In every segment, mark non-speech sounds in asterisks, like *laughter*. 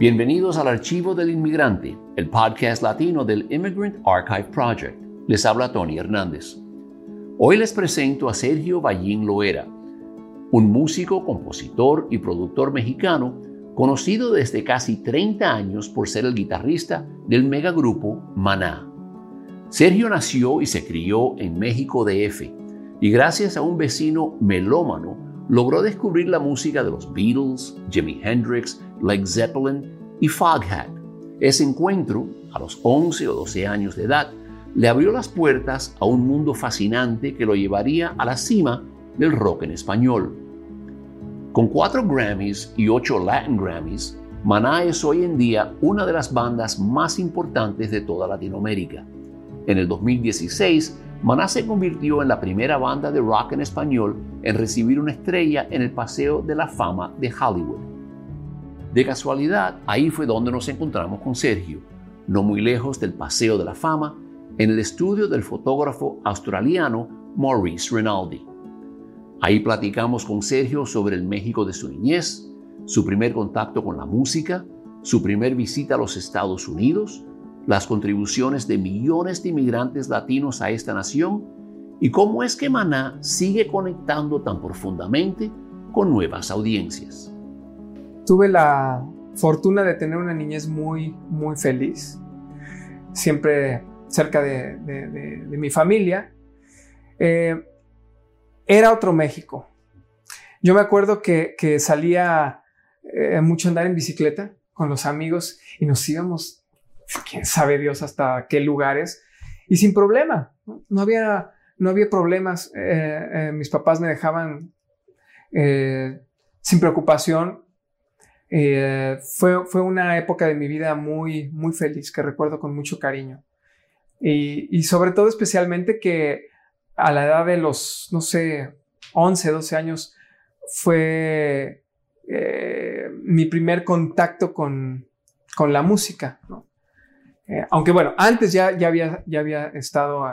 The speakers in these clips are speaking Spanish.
Bienvenidos al Archivo del Inmigrante, el podcast latino del Immigrant Archive Project. Les habla Tony Hernández. Hoy les presento a Sergio Ballín Loera, un músico, compositor y productor mexicano conocido desde casi 30 años por ser el guitarrista del megagrupo Maná. Sergio nació y se crió en México DF y gracias a un vecino melómano logró descubrir la música de los Beatles, Jimi Hendrix, Led Zeppelin y Foghat. Ese encuentro, a los 11 o 12 años de edad, le abrió las puertas a un mundo fascinante que lo llevaría a la cima del rock en español. Con cuatro Grammys y ocho Latin Grammys, Maná es hoy en día una de las bandas más importantes de toda Latinoamérica. En el 2016 Maná se convirtió en la primera banda de rock en español en recibir una estrella en el Paseo de la Fama de Hollywood. De casualidad, ahí fue donde nos encontramos con Sergio, no muy lejos del Paseo de la Fama, en el estudio del fotógrafo australiano Maurice Rinaldi. Ahí platicamos con Sergio sobre el México de su niñez, su primer contacto con la música, su primer visita a los Estados Unidos, las contribuciones de millones de inmigrantes latinos a esta nación y cómo es que Maná sigue conectando tan profundamente con nuevas audiencias. Tuve la fortuna de tener una niñez muy, muy feliz, siempre cerca de, mi familia. Eh, era otro México. Yo me acuerdo que, salía eh, mucho andar en bicicleta con los amigos y nos íbamos quién sabe Dios hasta qué lugares, y sin problema, no, había, no había problemas, eh, eh, mis papás me dejaban eh, sin preocupación. fue, fue una época de mi vida muy, muy feliz que recuerdo con mucho cariño. Y, y sobre todo especialmente que a la edad de los, no sé, 11, 12 años, fue mi primer contacto con, con la música. ¿no? Eh, aunque bueno, antes ya, ya, había, ya había estado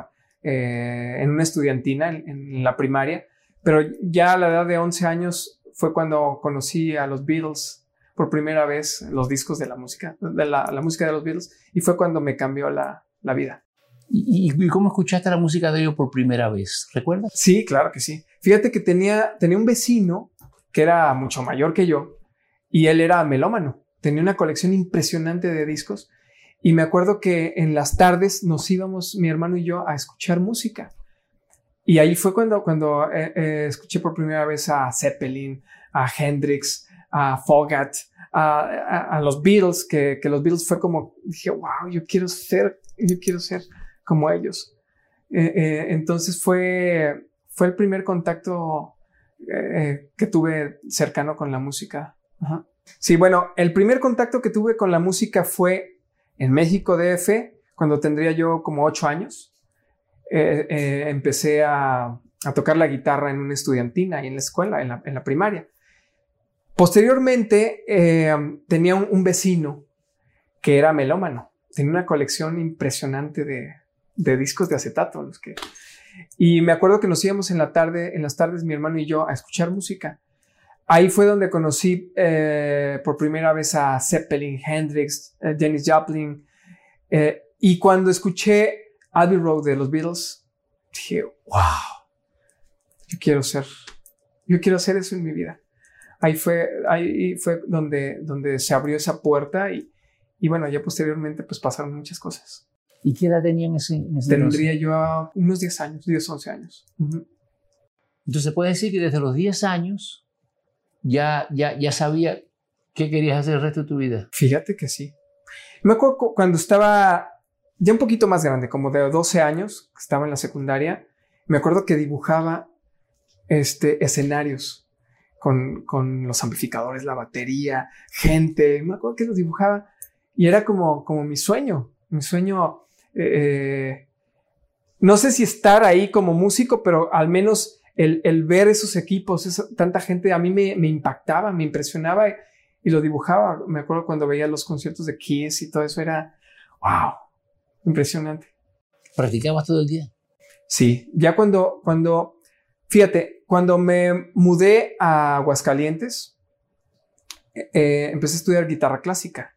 eh, en una estudiantina en, la primaria, pero ya a la edad de 11 años fue cuando conocí a los Beatles por primera vez, los discos de la música, de la, música de los Beatles, y fue cuando me cambió la, la vida. ¿Y, ¿Y, cómo escuchaste la música de ellos por primera vez? ¿Recuerdas? Sí, claro que sí. Fíjate que tenía, tenía un vecino que era mucho mayor que yo y él era melómano. Tenía una colección impresionante de discos y me acuerdo que en las tardes nos íbamos, mi hermano y yo, a escuchar música. Y ahí fue cuando, cuando eh, eh, escuché por primera vez a Zeppelin, a Hendrix, a Fogat, a, los Beatles, que, que, los Beatles fue como, dije, wow, yo quiero ser, yo quiero ser como ellos. Eh, entonces fue, fue el primer contacto que tuve cercano con la música. Sí, bueno, el primer contacto que tuve con la música fue en México DF, cuando tendría yo como ocho años, eh, eh, empecé a, tocar la guitarra en una estudiantina y en la escuela, en la, primaria. Posteriormente, eh, tenía un, vecino que era melómano. Tenía una colección impresionante de, discos de acetato. Los que... Y me acuerdo que nos íbamos en la tarde, en las tardes, mi hermano y yo, a escuchar música. Ahí fue donde conocí eh, por primera vez a Zeppelin, Hendrix, eh, Dennis Joplin. Eh, y cuando escuché Abbey Road de los Beatles, dije, wow. yo quiero ser, yo quiero hacer eso en mi vida. Ahí fue, ahí fue donde, donde se abrió esa puerta y, y bueno, ya posteriormente pues pasaron muchas cosas. ¿Y qué edad tenían ese, en ese Tendría yo unos 10 años, 10, 11 años. Entonces se puede decir que desde los 10 años ya, ya, ya sabía qué querías hacer el resto de tu vida. Fíjate que sí. Me acuerdo cuando estaba ya un poquito más grande, como de 12 años, estaba en la secundaria, me acuerdo que dibujaba este, escenarios con, con los amplificadores, la batería, gente, me acuerdo que los dibujaba y era como, como mi sueño, mi sueño, eh, eh, no sé si estar ahí como músico, pero al menos el, el ver esos equipos, tanta gente, a mí me, me impactaba, me impresionaba y, y, lo dibujaba. Me acuerdo cuando veía los conciertos de Kiss y todo eso, era, wow, impresionante. ¿Practicabas todo el día? Sí, ya cuando, cuando, fíjate, cuando me mudé a Aguascalientes, eh, empecé a estudiar guitarra clásica.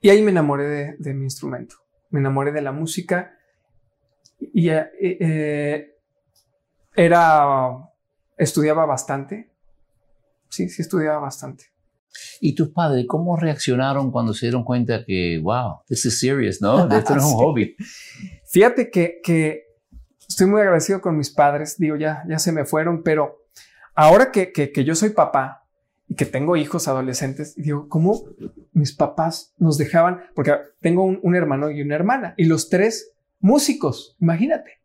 Y ahí me enamoré de, mi instrumento, me enamoré de la música y eh, eh, era, estudiaba bastante, sí, sí estudiaba bastante. ¿Y tus padres cómo reaccionaron cuando se dieron cuenta que, wow, this is serious, ¿no? *laughs* Esto no es un hobby. Fíjate que, que, estoy muy agradecido con mis padres, digo, ya, ya se me fueron, pero ahora que, que, que yo soy papá y que tengo hijos adolescentes, digo, ¿cómo mis papás nos dejaban? Porque tengo un, hermano y una hermana y los tres músicos, imagínate.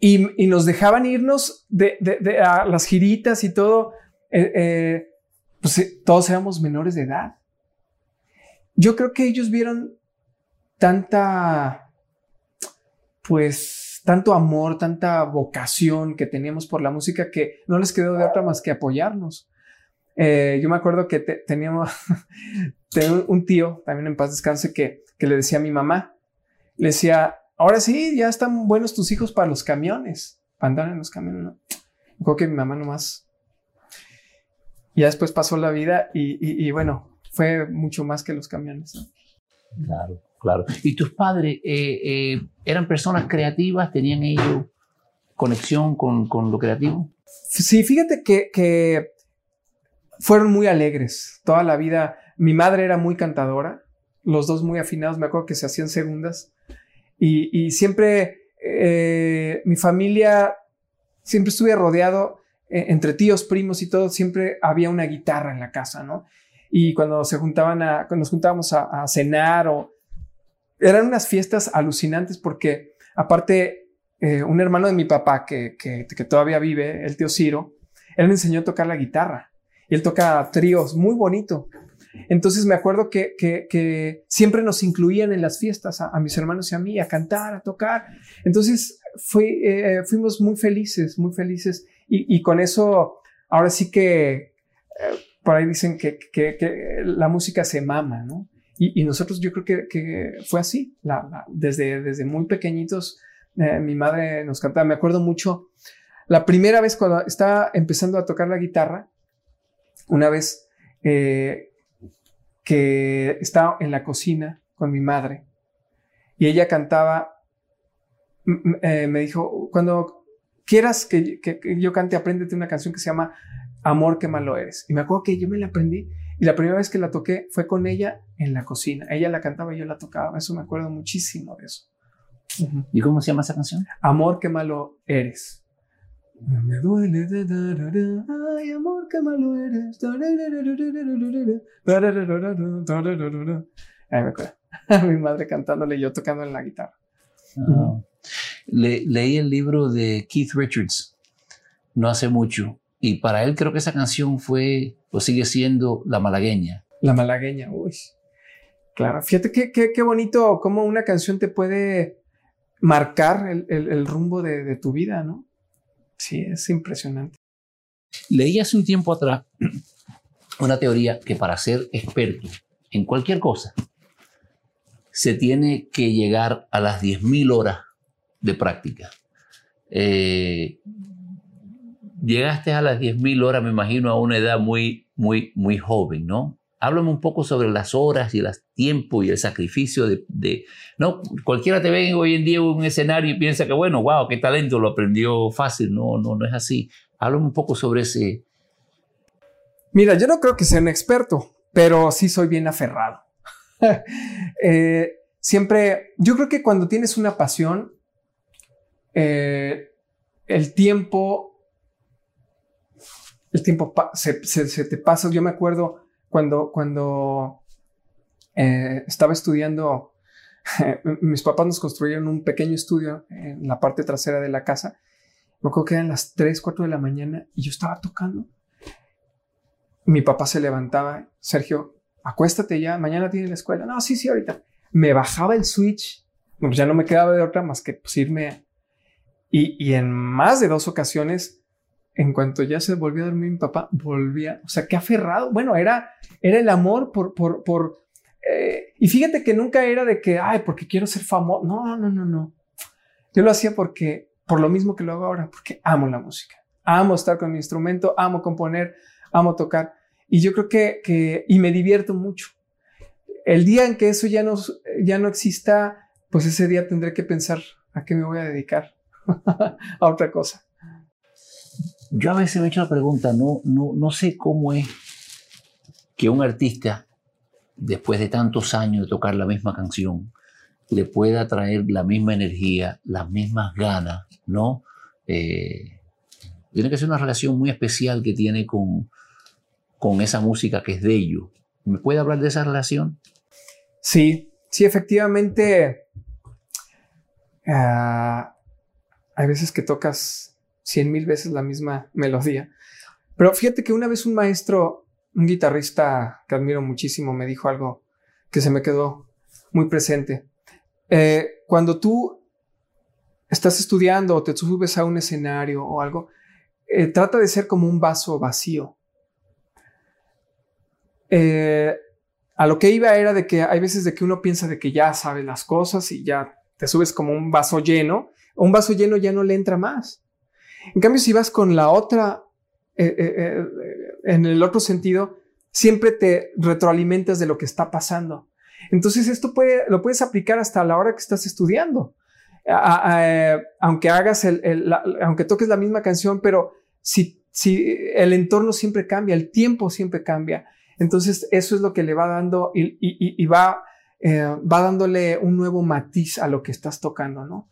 Y, nos dejaban irnos de, a las giritas y todo. Eh, eh, pues eh, todos éramos menores de edad. Yo creo que ellos vieron tanta, pues, tanto amor, tanta vocación que teníamos por la música que no les quedó de otra más que apoyarnos. Yo me acuerdo que teníamos *laughs* un tío, también en paz descanse, que, que le decía a mi mamá, le decía, ahora sí, ya están buenos tus hijos para los camiones, para andar en los camiones, ¿no? Creo que mi mamá nomás y después pasó la vida y, bueno, fue mucho más que los camiones. Claro, claro. ¿Y tus padres eh, eh, eran personas creativas? ¿Tenían ellos conexión con, con lo creativo? Sí, fíjate que, que, fueron muy alegres toda la vida. Mi madre era muy cantadora, los dos muy afinados, me acuerdo que se hacían segundas. Y, siempre eh, mi familia, siempre estuve rodeado eh, entre tíos, primos y todo, siempre había una guitarra en la casa, ¿no? Y cuando se juntaban a, cuando nos juntábamos a, cenar o... Eran unas fiestas alucinantes porque aparte eh, un hermano de mi papá que, que, todavía vive, el tío Ciro, él me enseñó a tocar la guitarra y él toca tríos muy bonito. Entonces me acuerdo que, que, siempre nos incluían en las fiestas a, mis hermanos y a mí a cantar, a tocar. Entonces fui, eh, fuimos muy felices, muy felices y, con eso, ahora sí que eh, por ahí dicen que, que, la música se mama, ¿no? Y, nosotros yo creo que, que fue así. La, desde, desde muy pequeñitos, eh, mi madre nos cantaba. Me acuerdo mucho, la primera vez cuando estaba empezando a tocar la guitarra, una vez eh, que estaba en la cocina con mi madre y ella cantaba, me dijo, cuando quieras que, yo cante, apréndete una canción que se llama Amor, qué malo eres. Y me acuerdo que yo me la aprendí y la primera vez que la toqué fue con ella en la cocina. Ella la cantaba y yo la tocaba. Eso me acuerdo muchísimo de eso. ¿Y cómo se llama esa canción? Amor, qué malo eres. Me duele, ay, amor, qué malo eres. Ahí me acuerdo. Mi madre cantándole y yo tocando en la guitarra. Leí el libro de Keith Richards no hace mucho y para él creo que esa canción fue o sigue siendo La Malagueña. La Malagueña, uy. Claro, fíjate qué, qué, bonito cómo una canción te puede marcar el, el, rumbo de, de, tu vida, ¿no? Sí, es impresionante. Leí hace un tiempo atrás *clears throat* una teoría que para ser experto en cualquier cosa se tiene que llegar a las 10.000 horas de práctica. Eh, llegaste a las 10.000 horas, me imagino, a una edad muy, muy, muy joven, ¿no? Háblame un poco sobre las horas y el tiempo y el sacrificio de, no, cualquiera te ve hoy en día en un escenario y piensa que bueno, wow, qué talento, lo aprendió fácil, no, no, no es así. Háblame un poco sobre ese. Mira, yo no creo que sea un experto, pero sí soy bien aferrado. *laughs* Eh, siempre, yo creo que cuando tienes una pasión, eh, el tiempo, el tiempo se, se, te pasa. Yo me acuerdo cuando, cuando eh, estaba estudiando, *laughs* mis papás nos construyeron un pequeño estudio en la parte trasera de la casa. Me acuerdo que eran las 3, 4 de la mañana y yo estaba tocando. Mi papá se levantaba, Sergio, acuéstate ya, mañana tiene la escuela. No, sí, sí, ahorita. Me bajaba el switch, pues ya no me quedaba de otra más que pues, irme. Y, y en más de dos ocasiones en cuanto ya se volvió a dormir mi papá, volvía, o sea, qué aferrado. Bueno, era, era el amor por, por, por, eh, y fíjate que nunca era de que, ay, porque quiero ser famoso. No, no, no, no. Yo lo hacía porque, por lo mismo que lo hago ahora, porque amo la música. Amo estar con mi instrumento, amo componer, amo tocar. Y yo creo que, que y me divierto mucho. El día en que eso ya no, ya no exista, pues ese día tendré que pensar a qué me voy a dedicar, *laughs* a otra cosa yo a veces me he hecho la pregunta, no, no, no sé cómo es que un artista, después de tantos años de tocar la misma canción, le pueda traer la misma energía, las mismas ganas, ¿no? Eh, tiene que ser una relación muy especial que tiene con, con esa música que es de ellos. ¿Me puede hablar de esa relación? Sí, sí, efectivamente. Ah, hay veces que tocas cien mil veces la misma melodía. Pero fíjate que una vez un maestro, un guitarrista que admiro muchísimo, me dijo algo que se me quedó muy presente. Eh, cuando tú estás estudiando o te subes a un escenario o algo, eh, trata de ser como un vaso vacío. Eh, a lo que iba era de que hay veces de que uno piensa de que ya sabe las cosas y ya te subes como un vaso lleno. Un vaso lleno ya no le entra más. En cambio, si vas con la otra, eh, eh, eh, en el otro sentido, siempre te retroalimentas de lo que está pasando. Entonces, esto puede, lo puedes aplicar hasta la hora que estás estudiando. aunque hagas aunque toques la misma canción, pero si, si el entorno siempre cambia, el tiempo siempre cambia. Entonces, eso es lo que le va dando y, va, va dándole un nuevo matiz a lo que estás tocando, ¿no?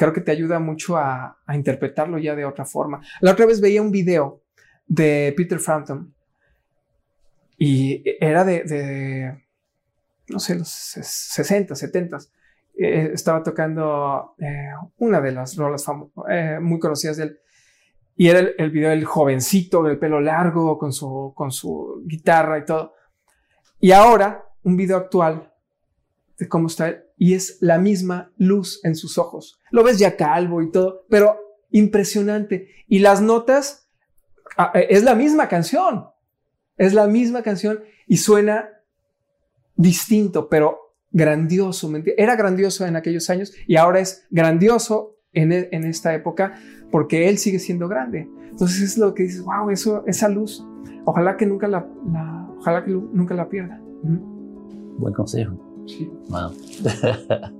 Creo que te ayuda mucho a, interpretarlo ya de otra forma. La otra vez veía un video de Peter Frampton y era de, no sé, los 60, 70. Eh, estaba tocando eh, una de las rolas eh, muy conocidas de él. Y era el, el, video del jovencito, del pelo largo, con su, con su guitarra y todo. Y ahora, un video actual de cómo está él, y es la misma luz en sus ojos. Lo ves ya calvo y todo, pero impresionante. Y las notas, ah, eh, es la misma canción, es la misma canción y suena distinto, pero grandioso. Era grandioso en aquellos años y ahora es grandioso en, e, esta época porque él sigue siendo grande. Entonces es lo que dices, wow, esa luz, ojalá que nunca la, ojalá que nunca la pierda. Buen consejo Wow. *laughs*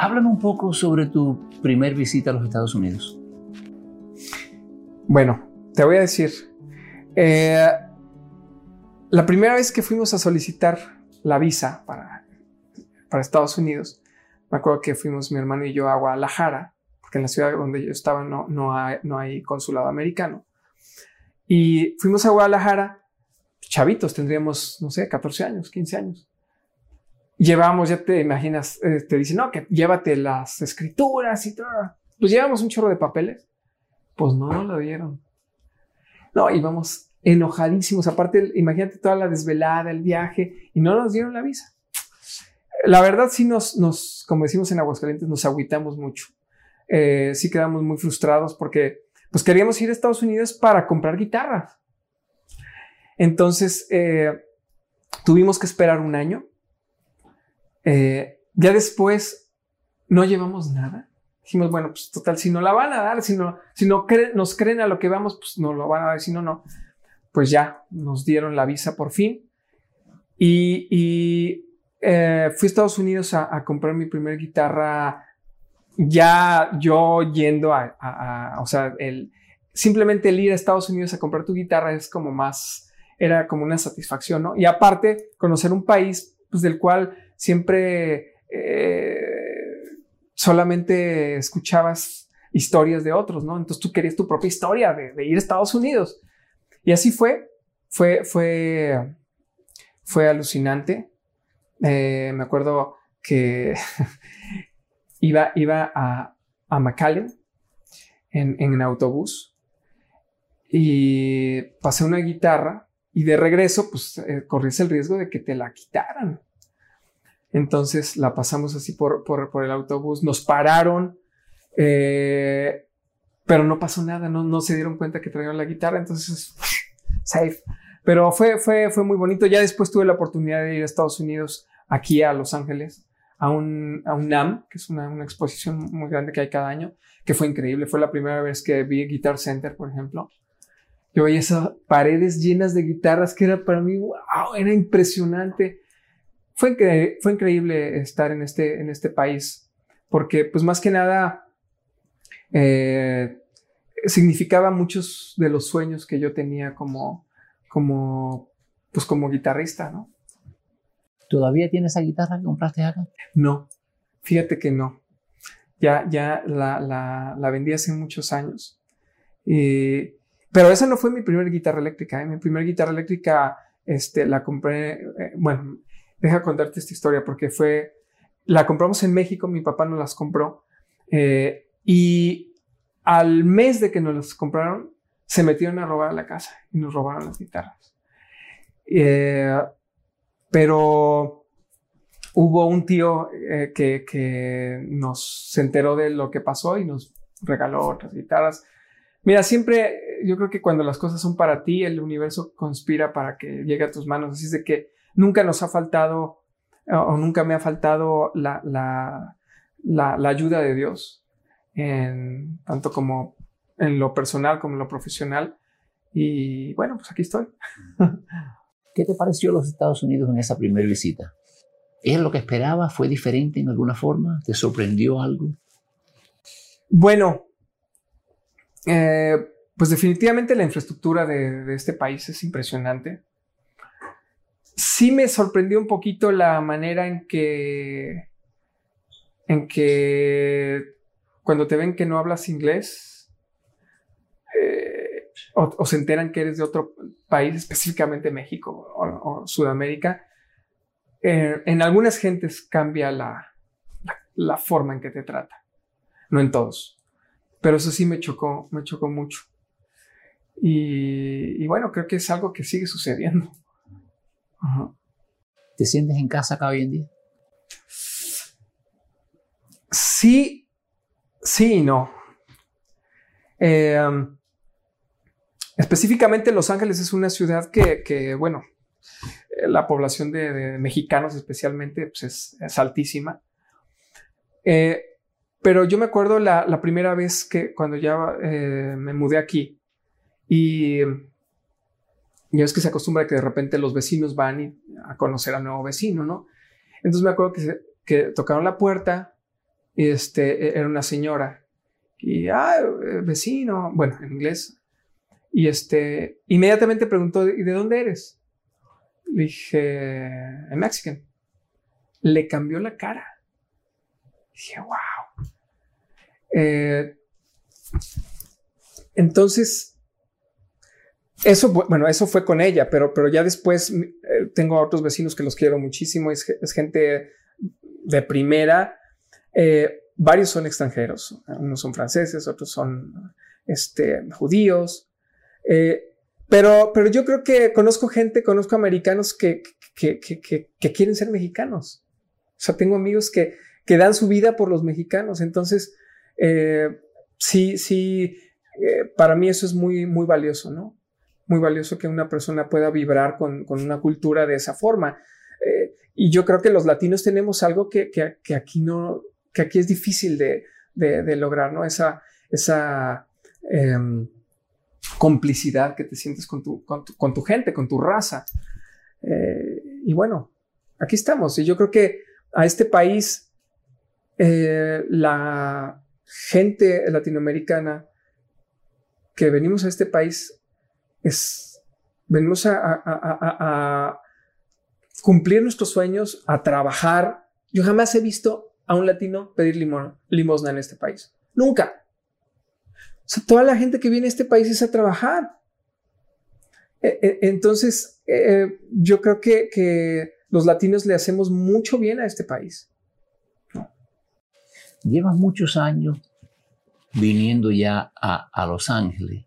Háblame un poco sobre tu primer visita a los Estados Unidos. Bueno, te voy a decir, eh, la primera vez que fuimos a solicitar la visa para, para Estados Unidos, me acuerdo que fuimos mi hermano y yo a Guadalajara, porque en la ciudad donde yo estaba no, no, hay, no hay consulado americano. Y fuimos a Guadalajara, chavitos, tendríamos, no sé, 14 años, 15 años llevamos, ya te imaginas, eh, te dicen, no, que llévate las escrituras y todo. Pues llevamos un chorro de papeles. Pues no nos lo dieron. No, íbamos enojadísimos. Aparte, imagínate toda la desvelada, el viaje, y no nos dieron la visa. La verdad, sí nos, nos como decimos en Aguascalientes, nos agüitamos mucho. Eh, sí quedamos muy frustrados porque pues queríamos ir a Estados Unidos para comprar guitarras. Entonces, eh, tuvimos que esperar un año. Eh, ya después no llevamos nada. Dijimos, bueno, pues total, si no la van a dar, si no, si no nos creen a lo que vamos, pues no lo van a dar, si no, no. Pues ya nos dieron la visa por fin. Y, eh, fui a Estados Unidos a, comprar mi primera guitarra, ya yo yendo a, o sea, el, simplemente el ir a Estados Unidos a comprar tu guitarra es como más, era como una satisfacción, ¿no? Y aparte, conocer un país pues, del cual siempre eh, solamente escuchabas historias de otros, ¿no? Entonces tú querías tu propia historia de, ir a Estados Unidos. Y así fue, fue, fue, fue alucinante. Eh, me acuerdo que *laughs* iba, iba a, a en, en autobús y pasé una guitarra y de regreso, pues eh, corrías el riesgo de que te la quitaran. Entonces la pasamos así por, por, el autobús, nos pararon, eh, pero no pasó nada, no, no se dieron cuenta que traían la guitarra, entonces safe. Pero fue, fue, fue muy bonito. Ya después tuve la oportunidad de ir a Estados Unidos, aquí a Los Ángeles, a un, a un NAM, que es una, una, exposición muy grande que hay cada año, que fue increíble. Fue la primera vez que vi Guitar Center, por ejemplo. Yo veía esas paredes llenas de guitarras que era para mí, wow, era impresionante fue, fue increíble estar en este, en este país, porque pues más que nada eh, significaba muchos de los sueños que yo tenía como, como, pues como guitarrista, ¿no? ¿Todavía tienes esa guitarra que compraste acá? No, fíjate que no. Ya, ya la, la, la vendí hace muchos años. pero esa no fue mi primera guitarra eléctrica. ¿eh? Mi primera guitarra eléctrica este, la compré, eh, bueno, deja contarte esta historia porque fue, la compramos en México, mi papá nos las compró eh, y al mes de que nos las compraron, se metieron a robar la casa y nos robaron las guitarras. Eh, pero hubo un tío eh, que, que, nos se enteró de lo que pasó y nos regaló otras guitarras. Mira, siempre yo creo que cuando las cosas son para ti, el universo conspira para que llegue a tus manos. Así es de que nunca nos ha faltado o nunca me ha faltado la, la, ayuda de Dios, en, tanto como en lo personal como en lo profesional. Y bueno, pues aquí estoy. *laughs* ¿Qué te pareció los Estados Unidos en esa primera visita? ¿Es lo que esperaba? ¿Fue diferente en alguna forma? ¿Te sorprendió algo? Bueno, eh, pues definitivamente la infraestructura de, de, este país es impresionante sí me sorprendió un poquito la manera en que, en que cuando te ven que no hablas inglés eh, o, se enteran que eres de otro país, específicamente México o, Sudamérica, eh, en algunas gentes cambia la, la, forma en que te trata, no en todos, pero eso sí me chocó, me chocó mucho. y bueno, creo que es algo que sigue sucediendo. ¿Te sientes en casa acá hoy en día? Sí, sí y no. Eh, um, específicamente Los Ángeles es una ciudad que, bueno, eh, la población de, mexicanos especialmente pues es, altísima. Eh, pero yo me acuerdo la, la, primera vez que cuando ya me mudé aquí y y es que se acostumbra que de repente los vecinos van a conocer al nuevo vecino, ¿no? Entonces me acuerdo que, que tocaron la puerta y este, e, era una señora y, ah, vecino, bueno, en inglés. Y este, inmediatamente preguntó, ¿y de dónde eres? Le dije, en Mexican. Le cambió la cara. Dije, wow. Eh, entonces, eso, bueno, eso fue con ella, pero, pero ya después eh, tengo a otros vecinos que los quiero muchísimo, es, gente de primera. Eh, varios son extranjeros, unos son franceses, otros son este, judíos. Eh, pero, pero yo creo que conozco gente, conozco americanos que, que, que, quieren ser mexicanos. O sea, tengo amigos que, dan su vida por los mexicanos. Entonces, sí, sí, para mí eso es muy, muy valioso, ¿no? Muy valioso que una persona pueda vibrar con, con una cultura de esa forma. Eh, y yo creo que los latinos tenemos algo que, que, aquí no, que aquí es difícil de, de, lograr, ¿no? Esa, esa em, complicidad que te sientes con tu, con tu, con tu gente, con tu raza. y bueno, aquí estamos. Y yo creo que a este país eh, la gente latinoamericana que venimos a este país es, venimos a, cumplir nuestros sueños, a trabajar. Yo jamás he visto a un latino pedir limosna en este país. Nunca. toda la gente que viene a este país es a trabajar. E, e, entonces, eh, yo creo que, los latinos le hacemos mucho bien a este país. Llevas muchos años viniendo ya a, Los Ángeles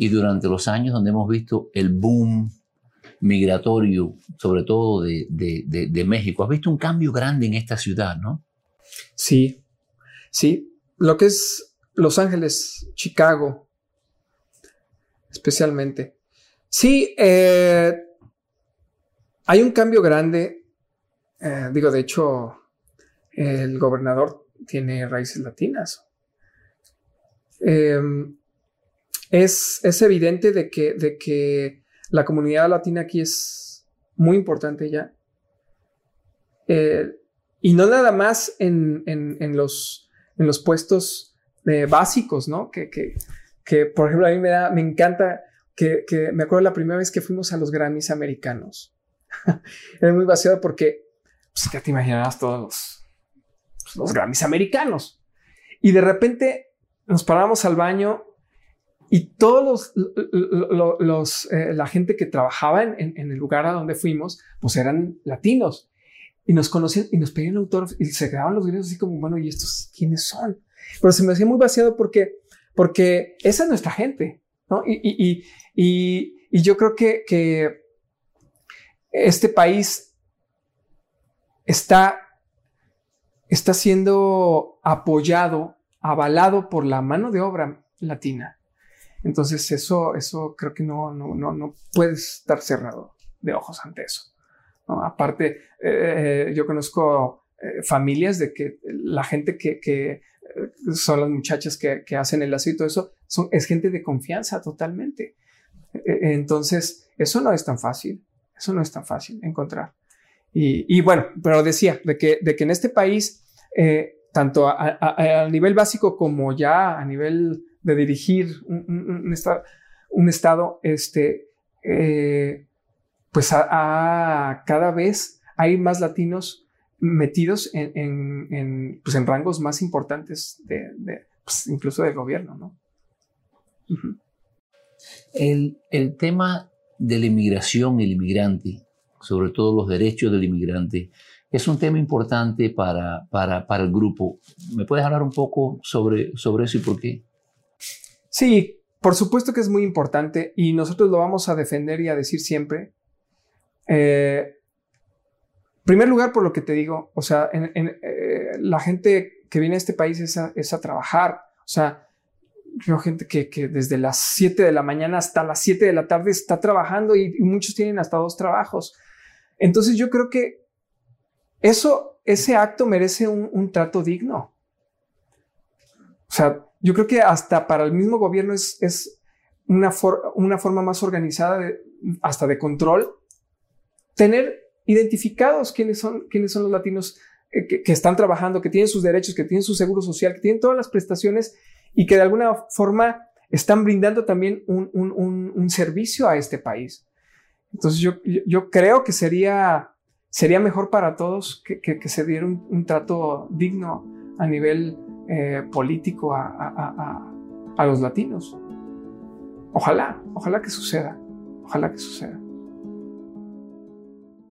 y durante los años donde hemos visto el boom migratorio, sobre todo de, de, México, has visto un cambio grande en esta ciudad, ¿no? Sí, sí. Lo que es Los Ángeles, Chicago, especialmente. Sí, eh, hay un cambio grande. Eh, digo, de hecho, el gobernador tiene raíces latinas. Em, es, es, evidente de que, de que, la comunidad latina aquí es muy importante ya. Eh, y no nada más en, en, los, en los puestos eh, básicos, ¿no? Que, que, que, por ejemplo, a mí me, da, me encanta que, que, me acuerdo la primera vez que fuimos a los Grammys americanos. *laughs* Era muy vaciado porque, pues ya te imaginarás todos los los Grammys americanos. Y de repente nos paramos al baño y todos los, los, eh, la gente que trabajaba en, el lugar a donde fuimos, pues eran latinos y nos conocían y nos pedían autógrafos y se quedaban los videos así como, bueno, ¿y estos quiénes son? Pero se me hacía muy vaciado porque, porque esa es nuestra gente, ¿no? Y, y, y, y yo creo que, que este país está está siendo apoyado, avalado por la mano de obra latina. Entonces eso, eso creo que no, no, no, no puedes estar cerrado de ojos ante eso. Aparte, eh, yo conozco eh, familias de que la gente que, que eh, son las muchachas que, que, hacen el asilo y todo eso, son, es gente de confianza totalmente. entonces, eso no es tan fácil, eso no es tan fácil encontrar. Y, bueno, pero decía de que, de que en este país, eh, tanto a, nivel básico como ya a nivel de dirigir un, estado, un estado, este, eh, pues a, cada vez hay más latinos metidos en, pues en rangos más importantes de, pues incluso del gobierno, ¿no? el, el tema de la inmigración el inmigrante sobre todo los derechos del inmigrante, es un tema importante para, para, para el grupo. ¿Me puedes hablar un poco sobre, sobre eso y por qué? Sí, por supuesto que es muy importante y nosotros lo vamos a defender y a decir siempre. Eh, primer lugar, por lo que te digo, o sea, eh, la gente que viene a este país es a, trabajar. O sea, veo gente que, desde las 7 de la mañana hasta las 7 de la tarde está trabajando y, muchos tienen hasta dos trabajos. Entonces yo creo que eso, ese acto merece un, trato digno. O sea, yo creo que hasta para el mismo gobierno es, es una, una forma más organizada, hasta de control, tener identificados quiénes son, quiénes son los latinos eh, que, están trabajando, que tienen sus derechos, que tienen su seguro social, que tienen todas las prestaciones y que de alguna forma están brindando también un, un servicio a este país. Entonces yo, yo creo que sería, sería mejor para todos que, que, se diera un, trato digno a nivel eh, político a, a, a los latinos. Ojalá, ojalá que suceda, ojalá que suceda.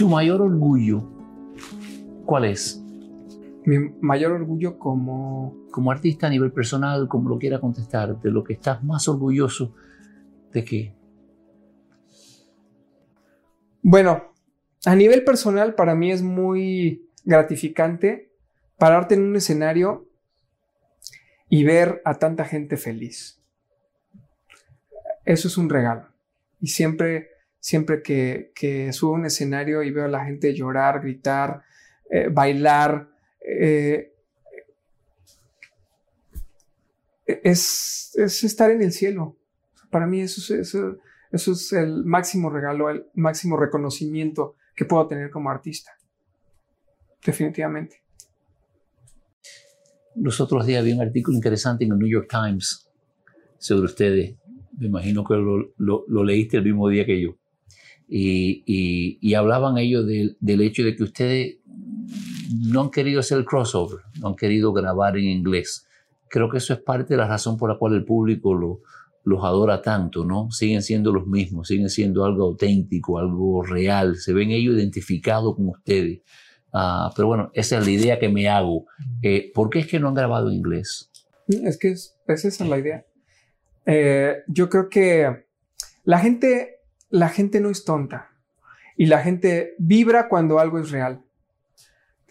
¿Tu mayor orgullo cuál es? Mi mayor orgullo como... Como artista a nivel personal, como lo quiera contestar, de lo que estás más orgulloso de qué? Bueno, a nivel personal para mí es muy gratificante pararte en un escenario y ver a tanta gente feliz. Eso es un regalo. Y siempre siempre que, subo a un escenario y veo a la gente llorar, gritar, eh, bailar, eh, es, es, estar en el cielo. Para mí eso, es el máximo regalo, el máximo reconocimiento que puedo tener como artista. Definitivamente. Los otros días vi un artículo interesante en el New York Times sobre ustedes. Me imagino que lo leíste el mismo día que yo y, hablaban ellos del hecho de que ustedes no han querido hacer el crossover, no han querido grabar en inglés. Creo que eso es parte de la razón por la cual el público lo, los adora tanto, ¿no? Siguen siendo los mismos, siguen siendo algo auténtico, algo real, se ven ellos identificados con ustedes. Ah, pero bueno, esa es la idea que me hago. Eh, ¿Por qué es que no han grabado en inglés? Es que es, esa es la idea. Eh, yo creo que la gente la gente no es tonta y la gente vibra cuando algo es real.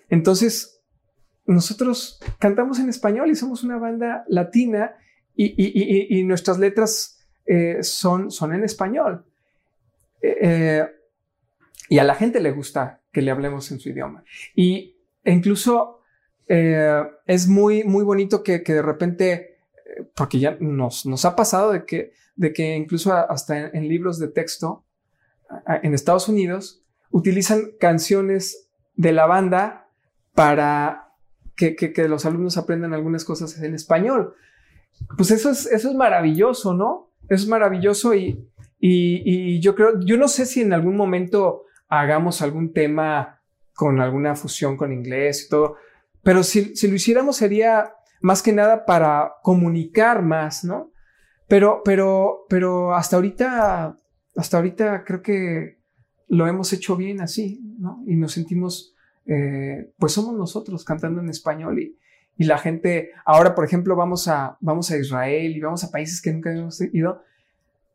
Entonces, nosotros cantamos en español y somos una banda latina y, nuestras letras eh, son, son en español. Eh, eh, y a la gente le gusta que le hablemos en su idioma. Y e incluso es muy, muy bonito que, de repente, porque ya nos, nos ha pasado de que de que incluso hasta en, libros de texto en Estados Unidos utilizan canciones de la banda para que, los alumnos aprendan algunas cosas en español. Pues eso es, eso es maravilloso, ¿no? Es maravilloso y, y, yo creo, yo no sé si en algún momento hagamos algún tema con alguna fusión con inglés y todo, pero si, si lo hiciéramos sería más que nada para comunicar más, ¿no? Pero, pero, pero hasta ahorita, hasta ahorita creo que lo hemos hecho bien así, ¿no? Y nos sentimos, eh, pues somos nosotros cantando en español y, la gente, ahora por ejemplo vamos a, vamos a Israel y vamos a países que nunca habíamos ido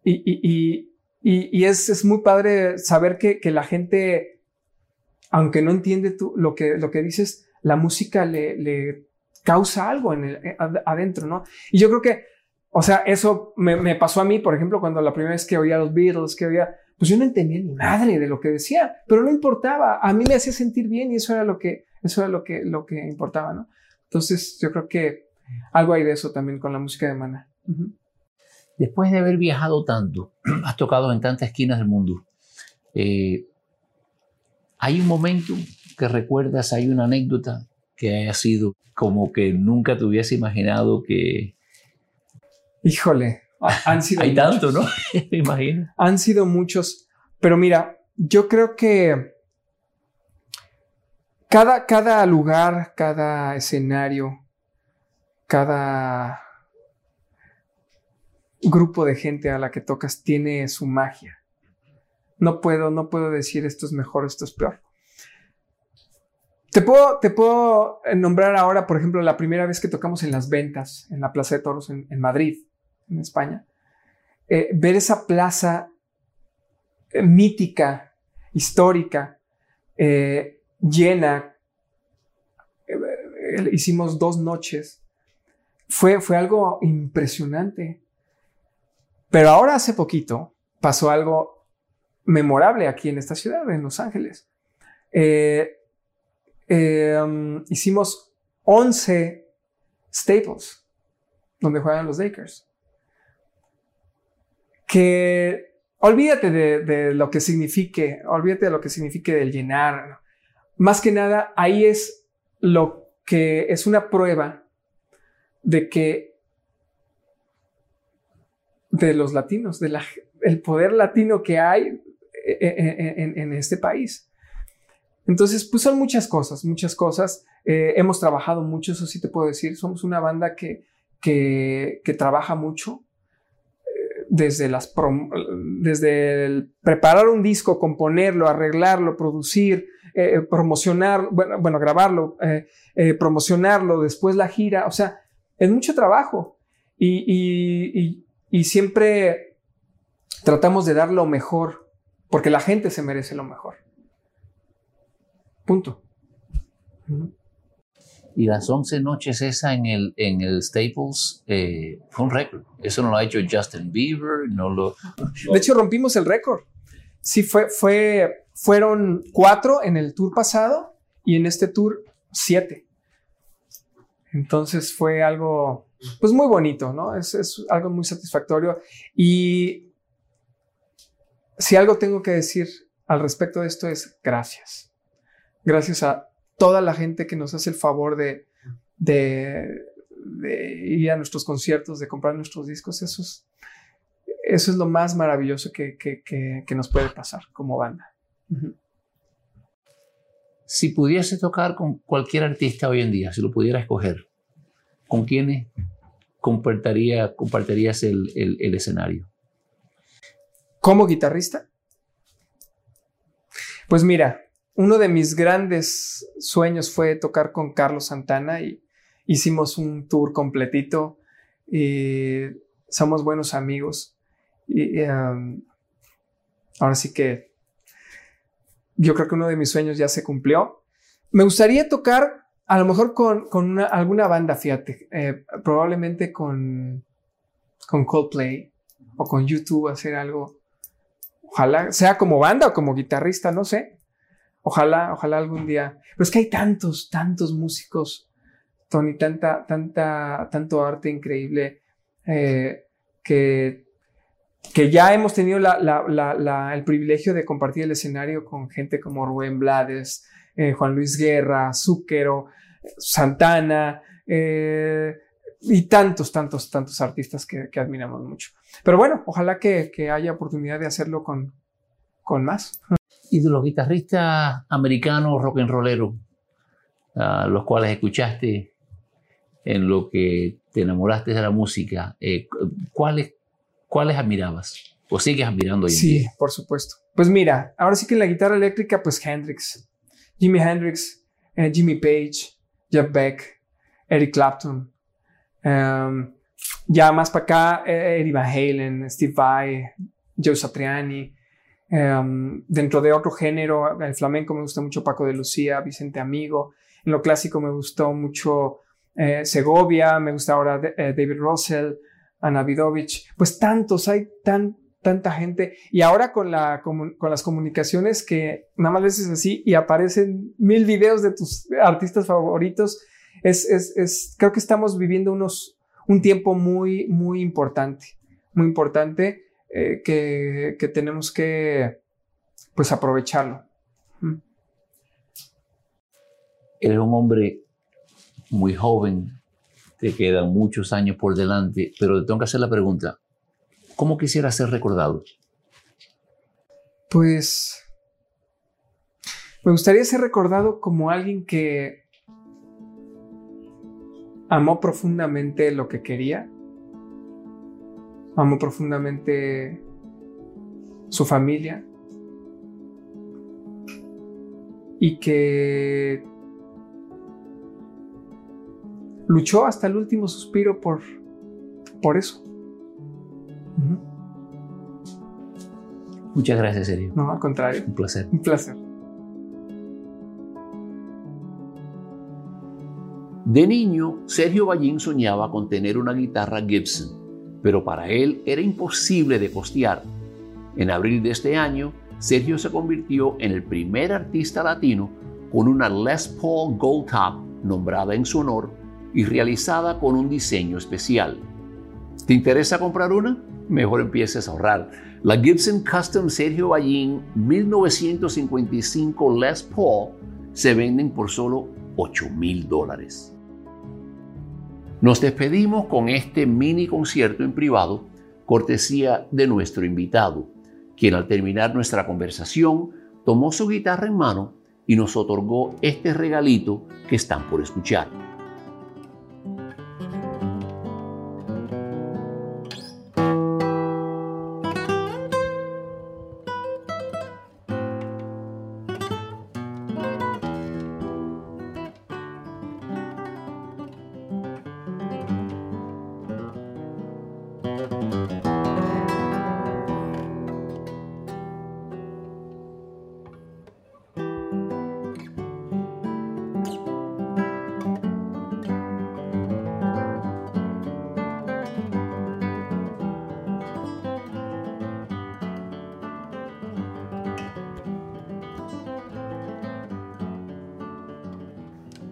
y, y, y, es, es, muy padre saber que, que, la gente, aunque no entiende tú lo que, lo que dices, la música le causa algo en el, adentro, ¿no? Y yo creo que o sea, eso me, pasó a mí, por ejemplo, cuando la primera vez que oía los Beatles, que oía, pues yo no entendía ni madre de lo que decía, pero no importaba. A mí me hacía sentir bien y eso era lo que, eso era lo que, lo que importaba, ¿no? Entonces, yo creo que algo hay de eso también con la música de Mana. Después de haber viajado tanto, *clears throat* has tocado en tantas esquinas del mundo. Eh, ¿Hay un momento que recuerdas, hay una anécdota que haya sido como que nunca te hubiese imaginado que, Híjole, han sido Hay tanto, ¿no? *laughs* Me imagino. Han sido muchos, pero mira, yo creo que cada, cada lugar, cada escenario, cada grupo de gente a la que tocas tiene su magia. No puedo, no puedo decir esto es mejor, esto es peor. Te puedo, te puedo nombrar ahora, por ejemplo, la primera vez que tocamos en las ventas, en la Plaza de Toros en Madrid en España, eh, ver esa plaza eh, mítica, histórica, eh, llena, hicimos dos noches, fue, fue algo impresionante. Pero ahora hace poquito pasó algo memorable aquí en esta ciudad, en Los Ángeles. Um, hicimos 11 Staples, donde juegan los Lakers. que olvídate de, lo que signifique, olvídate de lo que signifique del llenar. Más que nada, ahí es lo que es una prueba de que de los latinos, del el poder latino que hay eh, eh, en, este país. Entonces, pues son muchas cosas, muchas cosas. Eh, hemos trabajado mucho, eso sí te puedo decir. Somos una banda que, que, trabaja mucho. desde, las desde el preparar un disco, componerlo, arreglarlo, producir, promocionar, bueno, bueno grabarlo, promocionarlo, después la gira. O sea, es mucho trabajo. y, y siempre tratamos de dar lo mejor, porque la gente se merece lo mejor. Punto. Y las 11 noches esa en el, en el Staples eh, fue un récord. Eso no lo ha hecho Justin Bieber, no lo... De hecho, rompimos el récord. Sí, fue, fue, fueron cuatro en el tour pasado y en este tour siete. Entonces fue algo pues muy bonito, ¿no? Es, algo muy satisfactorio. Y si algo tengo que decir al respecto de esto es gracias. Gracias a toda la gente que nos hace el favor de, de, ir a nuestros conciertos, de comprar nuestros discos. Eso es, eso es lo más maravilloso que, nos puede pasar como banda. Si pudiese tocar con cualquier artista hoy en día, si lo pudiera escoger, ¿con quién compartiría, compartirías el, el, escenario? ¿Como guitarrista? Pues mira, uno de mis grandes sueños fue tocar con Carlos Santana y hicimos un tour completito y somos buenos amigos. Y, um, ahora sí que yo creo que uno de mis sueños ya se cumplió. Me gustaría tocar a lo mejor con, alguna banda, fíjate, eh, probablemente con, con Coldplay o con YouTube hacer algo. Ojalá, sea como banda o como guitarrista, no sé. Ojalá, ojalá algún día. Pero es que hay tantos, tantos músicos, Tony, tanta, tanta, tanto arte increíble eh, que, que ya hemos tenido el privilegio de compartir el escenario con gente como Rubén Blades, eh, Juan Luis Guerra, Zúquero, Santana, eh, y tantos, tantos, tantos artistas que, admiramos mucho. Pero bueno, ojalá que, haya oportunidad de hacerlo con, con más. Y de los guitarristas americanos rock and rolleros, los cuales escuchaste en lo que te enamoraste de la música, eh, ¿cuáles, ¿cuáles admirabas? ¿O sigues admirando hoy Sí, por supuesto. Pues mira, ahora sí que en la guitarra eléctrica, pues Hendrix. Jimi Hendrix, eh, Jimmy Page, Jeff Beck, Eric Clapton. Um, ya más para acá, eh, Eddie Van Halen, Steve Vai, Joe Satriani. Um, dentro de otro género, el flamenco me gusta mucho Paco de Lucía, Vicente Amigo. En lo clásico me gustó mucho eh, Segovia, me gusta ahora David Russell, Ana Vidovich. Pues tantos, hay tan, tanta gente. Y ahora con, la, con, las comunicaciones que nada más veces así y aparecen mil videos de tus artistas favoritos, es, es, es, creo que estamos viviendo unos, un tiempo muy, muy importante, muy importante eh, que, que, tenemos que pues aprovecharlo. Eres un hombre muy joven, te quedan muchos años por delante, pero te tengo que hacer la pregunta, ¿Cómo quisiera ser recordado? Pues me gustaría ser recordado como alguien que amó profundamente lo que quería, amó profundamente su familia y que luchó hasta el último suspiro por, por eso. Muchas gracias, Sergio. No, al contrario. Un placer. Un placer. De niño, Sergio Ballín soñaba con tener una guitarra Gibson, pero para él era imposible de costear. En abril de este año, Sergio se convirtió en el primer artista latino con una Les Paul Gold Top nombrada en su honor y realizada con un diseño especial. ¿Te interesa comprar una? Mejor empieces a ahorrar. La Gibson Custom Sergio Ballín 1955 Les Paul se venden por solo 8 mil dólares. Nos despedimos con este mini concierto en privado, cortesía de nuestro invitado, quien al terminar nuestra conversación tomó su guitarra en mano y nos otorgó este regalito que están por escuchar.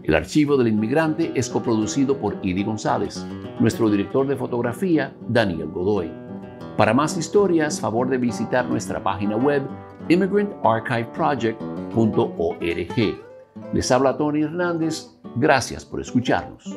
El archivo del inmigrante es coproducido por Idi González, nuestro director de fotografía, Daniel Godoy. Para más historias, favor de visitar nuestra página web immigrantarchiveproject.org. Les habla Tony Hernández. Gracias por escucharnos.